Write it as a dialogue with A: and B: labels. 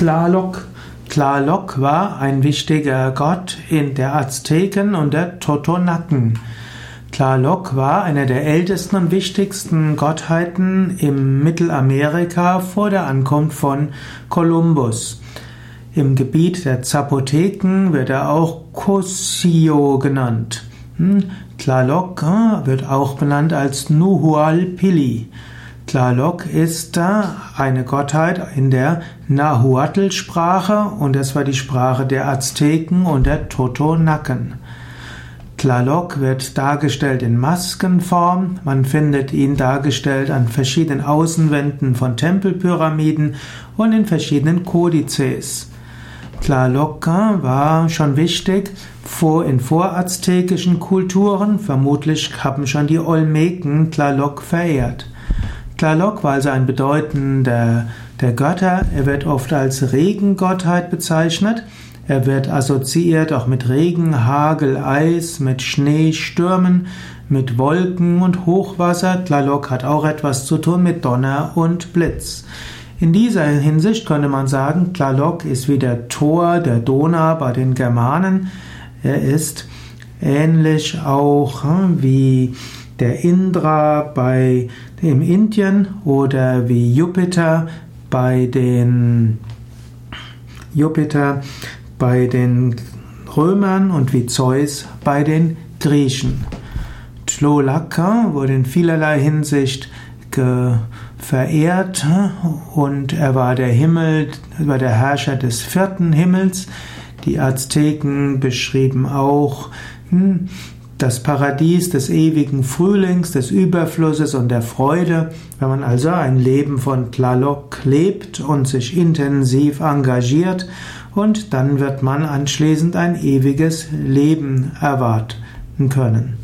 A: Tlaloc. Tlaloc war ein wichtiger Gott in der Azteken und der Totonaken. Tlaloc war einer der ältesten und wichtigsten Gottheiten im Mittelamerika vor der Ankunft von Kolumbus. Im Gebiet der Zapoteken wird er auch Cosio genannt. Hm, Tlaloc äh, wird auch benannt als Nuhualpili. Tlaloc ist eine Gottheit in der Nahuatl-Sprache und das war die Sprache der Azteken und der Totonaken. Tlaloc wird dargestellt in Maskenform. Man findet ihn dargestellt an verschiedenen Außenwänden von Tempelpyramiden und in verschiedenen Kodizes. Tlaloc war schon wichtig vor, in voraztekischen Kulturen. Vermutlich haben schon die Olmeken Tlaloc verehrt. Tlaloc war also ein bedeutender der Götter. Er wird oft als Regengottheit bezeichnet. Er wird assoziiert auch mit Regen, Hagel, Eis, mit Schnee, Stürmen, mit Wolken und Hochwasser. Tlaloc hat auch etwas zu tun mit Donner und Blitz. In dieser Hinsicht könnte man sagen, Tlaloc ist wie der Thor der Donau bei den Germanen. Er ist ähnlich auch hm, wie der Indra bei dem Indien oder wie Jupiter bei den Jupiter bei den Römern und wie Zeus bei den Griechen. Tlolaka wurde in vielerlei Hinsicht verehrt und er war der Himmel, war der Herrscher des vierten Himmels. Die Azteken beschrieben auch hm, das Paradies des ewigen Frühlings, des Überflusses und der Freude. Wenn man also ein Leben von Tlaloc lebt und sich intensiv engagiert, und dann wird man anschließend ein ewiges Leben erwarten können.